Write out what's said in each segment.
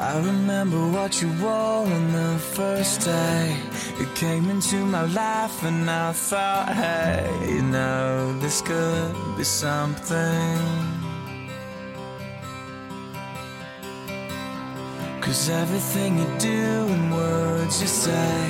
I remember what you wore on the first day. You came into my life and I thought, hey, you know, this could be something. Cause everything you do and words you say,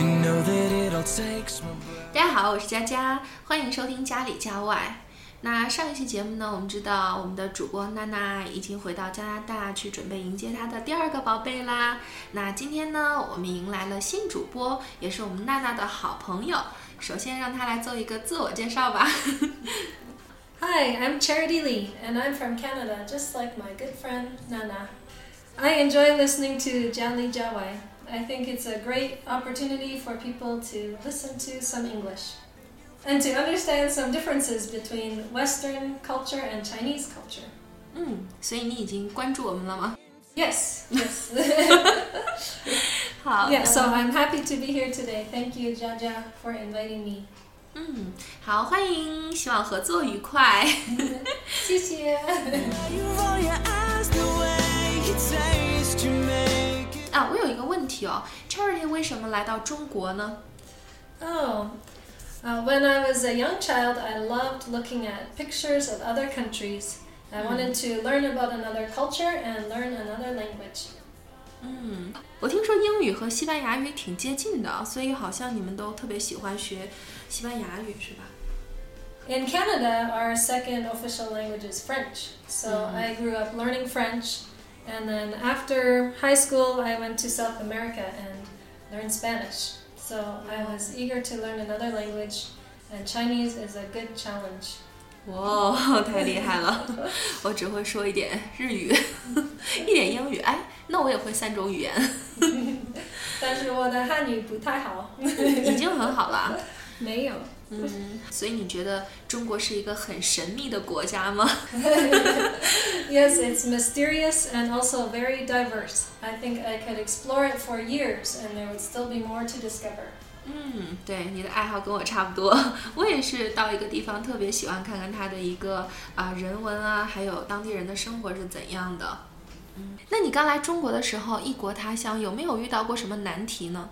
you know that it all takes my breath. 大家好，我是佳佳，欢迎收听家里家外。 那上一期节目呢，我们知道我们的主播娜娜已经回到加拿大去准备迎接她的第二个宝贝啦。那今天呢，我们迎来了新主播，也是我们娜娜的好朋友。首先让她来做一个自我介绍吧。Hi, I'm Charity Lee, and I'm from Canada, just like my good friend Nana. I enjoy listening to Jali Jawai. I think it's a great opportunity for people to listen to some English and to understand some differences between Western culture and Chinese culture. 嗯，所以你已经关注我们了吗？ Yes, yes. 好 yeah, so I'm happy to be here today. Thank you, Jaja, for inviting me. 嗯，好，欢迎，希望合作愉快。谢谢。 You roll your eyes the way you taste, you make it. 啊，我有一个问题哦，Charity 为什么来到中国呢？ Oh, uh, when I was a young child, I loved looking at pictures of other countries. I wanted to learn about another culture and learn another language. 嗯，我听说英语和西班牙语挺接近的，所以好像你们都特别喜欢学西班牙语，是吧？ In Canada, our second official language is French. So I grew up learning French, and then after high school, I went to South America and learned Spanish. So I was eager to learn another language, and Chinese is a good challenge. 哇，太厉害了！我只会说一点日语，一点英语。哎，那我也会三种语言，但是我的汉语不太好。已经很好了。没有。嗯，所以你觉得中国是一个很神秘的国家吗？Yes, it's mysterious and also very diverse. I think I could explore it for years and there would still be more to discover. 嗯，对，你的爱好跟我差不多。我也是到一个地方特别喜欢看看它的一个啊、人文啊，还有当地人的生活是怎样的。嗯，那你刚来中国的时候，异国他乡有没有遇到过什么难题呢？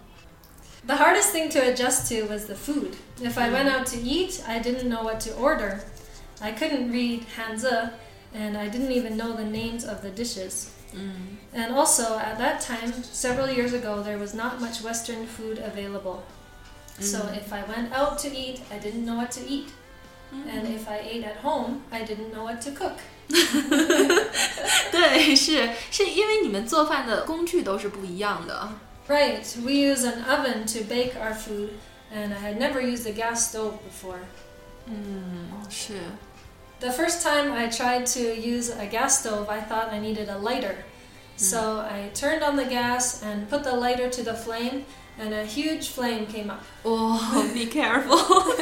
The hardest thing to adjust to was the food. If I went out to eat, I didn't know what to order. I couldn't read Hanzi and I didn't even know the names of the dishes. 嗯 And also, at that time, several years ago, there was not much Western food available. So if I went out to eat, I didn't know what to eat. And if I ate at home, I didn't know what to cook. 对，是是因为你们做饭的工具都是不一样的。 Right, we use an oven to bake our food, and I had never used a gas stove before. Hmm, the first time I tried to use a gas stove, I thought I needed a lighter. Hmm. So I turned on the gas and put the lighter to the flame, and a huge flame came up. Oh, be careful!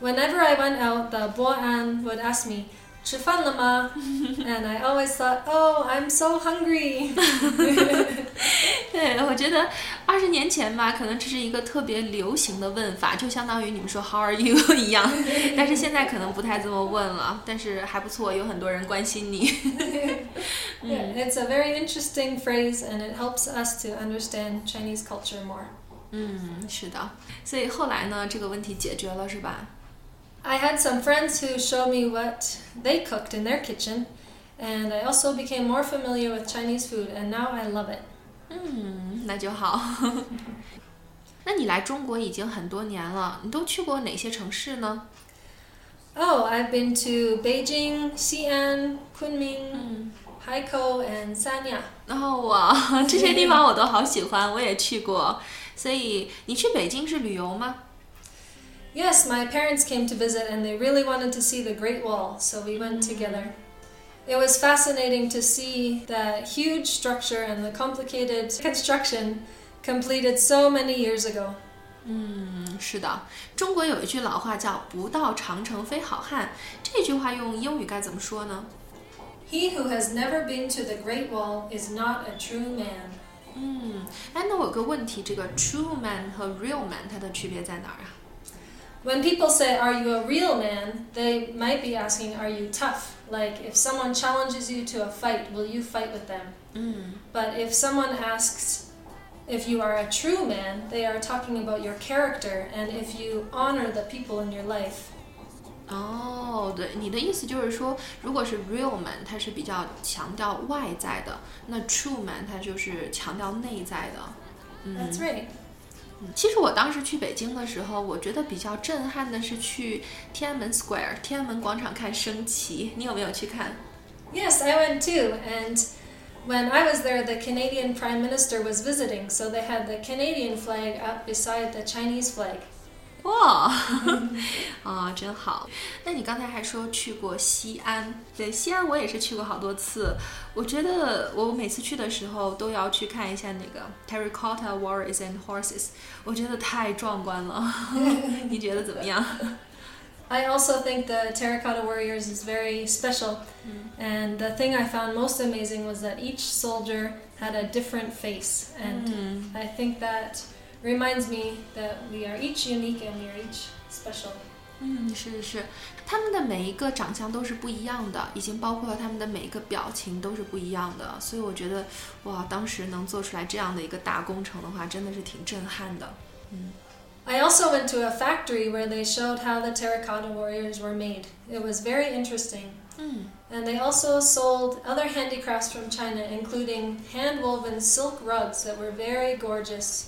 Whenever I went out, the bao'an would ask me, 吃饭了吗? and I always thought, oh, I'm so hungry. 对，我觉得二十年前吧，可能这是一个特别流行的问法，就相当于你们说 How are you 一样。但是现在可能不太这么问了，但是还不错，有很多人关心你。Yeah, it's a very interesting phrase, and it helps us to understand Chinese culture more. 嗯，是的。所以后来呢，这个问题解决了，是吧？I had some friends who showed me what they cooked in their kitchen, and I also became more familiar with Chinese food, and now I love it. 嗯，那就好。那你来中国已经很多年了，你都去过哪些城市呢？ Oh, I've been to Beijing, Xi'an, Kunming, 嗯， Haikou, and Sanya. 然后我这些地方我都好喜欢，我也去过。所以你去北京是旅游吗？ Yes, my parents came to visit, and they really wanted to see the Great Wall, so we went together. It was fascinating to see that huge structure and the complicated construction completed so many years ago. 嗯，是的，中国有一句老话叫“不到长城非好汉”，这句话用英语该怎么说呢？ He who has never been to the Great Wall is not a true man. 嗯，哎，那我有个问题，这个 true man 和 real man 它的区别在哪儿啊？ When people say, Are you a real man? they might be asking, Are you tough? Like if someone challenges you to a fight, will you fight with them? 嗯 But if someone asks if you are a true man, they are talking about your character and if you honor the people in your life. 哦，对，你的意思就是说，如果是 real man，他是比较强调外在的，那 true man 他就是强调内在的。嗯 That's right. 其实我当时去北京的时候，我觉得比较震撼的是去天安门 Square 天安门广场看升旗，你有没有去看？ Yes, I went too. And when I was there, the Canadian Prime Minister was visiting, so they had the Canadian flag up beside the Chinese flag. 哇，啊，真好。那你刚才还说去过西安，对，西安我也是去过好多次。我觉得我每次去的时候都要去看一下那个 Terracotta Warriors and Horses，我觉得太壮观了。你觉得怎么样？ I also think the Terracotta Warriors is very special. And the thing I found most amazing was that each soldier had a different face. And 嗯 I think that reminds me that we are each unique and we are each special. 嗯，是是是，他们的每一个长相都是不一样的，已经包括了他们的每一个表情都是不一样的，所以我觉得，哇，当时能做出来这样的一个大工程的话，真的是挺震撼的。 I also went to a factory where they showed how the terracotta warriors were made. It was very interesting. 嗯 And they also sold other handicrafts from China, including hand woven silk rugs that were very gorgeous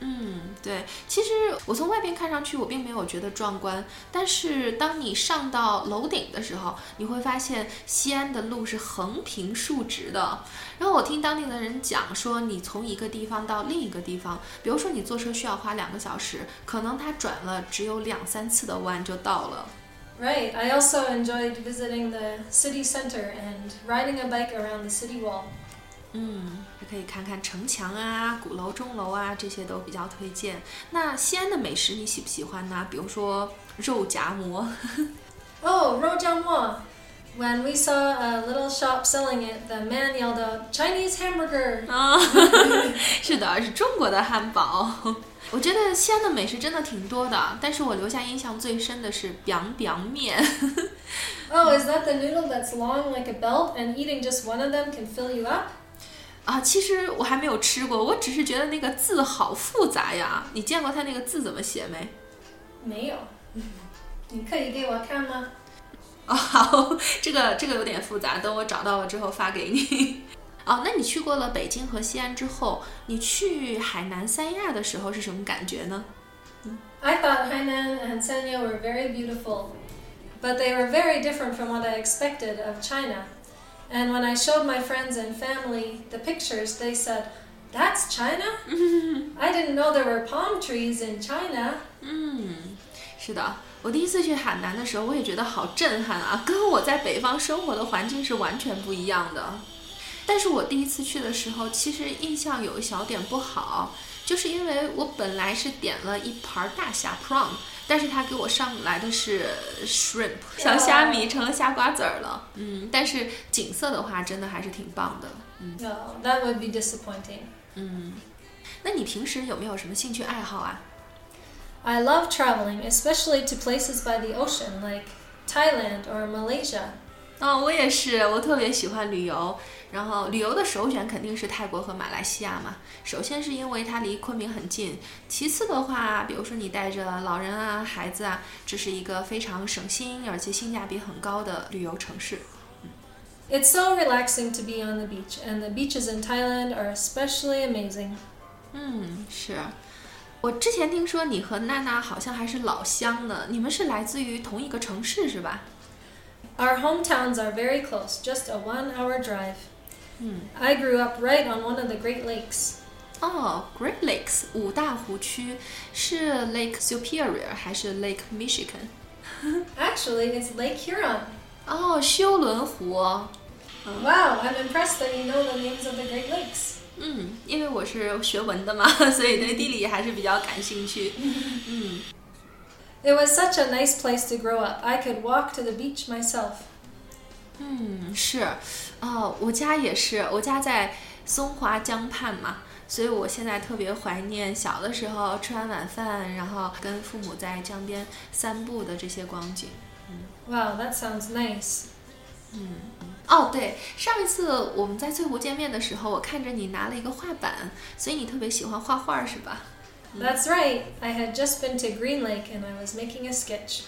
嗯，对，其实我从外边看上去，我并没有觉得壮观，但是当你上到楼顶的时候，你会发现西安的路是横平竖直的。然后我听当地的人讲说，你从一个地方到另一个地方，比如说你坐车需要花两个小时，可能它转了只有两三次的弯就到了。Right. I also enjoyed visiting the city center and riding a bike around the city wall. 嗯，还可以看看城墙啊、鼓楼、钟楼啊，这些都比较推荐。那西安的美食你喜不喜欢呢？比如说肉夹馍。Oh, Rojianhua. When we saw a little shop selling it, the man yelled out, Chinese hamburger! 啊，是的，是中国的汉堡。我觉得西安的美食真的挺多的，但是我留下印象最深的是 biang biang 面。Oh, is that the noodle that's long like a belt and eating just one of them can fill you up? 啊，其实我还没有吃过，我只是觉得那个字好复杂呀。你见过它那个字怎么写没？没有。你可以给我看吗？哦，好，这个这个有点复杂，等我找到了之后发给你。哦，那你去过了北京和西安之后，你去海南三亚的时候是什么感觉呢？I thought Hainan and Sanya were very beautiful, but they were very different from what I expected of China. And when I showed my friends and family the pictures, they said, That's China? I didn't know there were palm trees in China. 嗯，是的，我第一次去海南的时候，我也觉得好震撼啊，跟我在北方生活的环境是完全不一样的。但是我第一次去的时候，其实印象有一小点不好，就是因为我本来是点了一盘大虾 prawn， 但是他给我上来的是 shrimp 小虾米成了虾瓜子儿了。嗯，但是景色的话，真的还是挺棒的。 No, that would be disappointing. 嗯，那你平时有没有什么兴趣爱好啊？ I love traveling, especially to places by the ocean like Thailand or Malaysia. 啊、我也是，我特别喜欢旅游。然后旅游的首选肯定是泰国和马来西亚嘛。首先是因为它离昆明很近，其次的话，比如说你带着老人啊、孩子啊，这是一个非常省心而且性价比很高的旅游城市。It's so relaxing to be on the beach, and the beaches in Thailand are especially amazing. 嗯，是。我之前听说你和娜娜好像还是老乡呢，你们是来自于同一个城市是吧？Our hometowns are very close, just a one hour drive. 嗯， I grew up right on one of the Great Lakes. 哦，Great Lakes 五大湖区是 Lake Superior 还是 Lake Michigan？ Actually, it's Lake Huron. 哦，休伦湖。 Wow, I'm impressed that you know the names of the Great Lakes. 嗯，因为我是学文的嘛，所以对地理还是比较感兴趣。嗯， It was such a nice place to grow up. I could walk to the beach myself. 嗯，是，哦，我家也是，我家在松花江畔嘛，所以我现在特别怀念小的时候吃完晚饭，然后跟父母在江边散步的这些光景。嗯 Wow, that sounds nice. 嗯哦，对，上一次我们在翠湖见面的时候，我看着你拿了一个画板，所以你特别喜欢画画是吧？That's right. I had just been to Green Lake and I was making a sketch.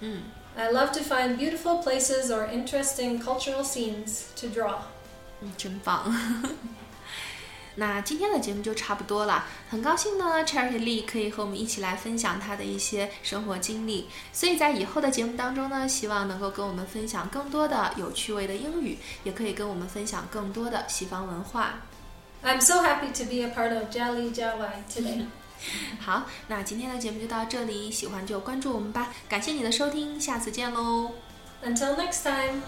嗯 I love to find beautiful places or interesting cultural scenes to draw. 嗯，真棒。那今天的节目就差不多了，很高兴呢，Charity Lee 可以和我们一起来分享她的一些生活经历，所以在以后的节目当中呢，希望能够跟我们分享更多的有趣味的英语，也可以跟我们分享更多的西方文化。 I'm so happy to be a part of Jali Jawai today. 好，那今天的节目就到这里，喜欢就关注我们吧，感谢你的收听，下次见喽。Until next time.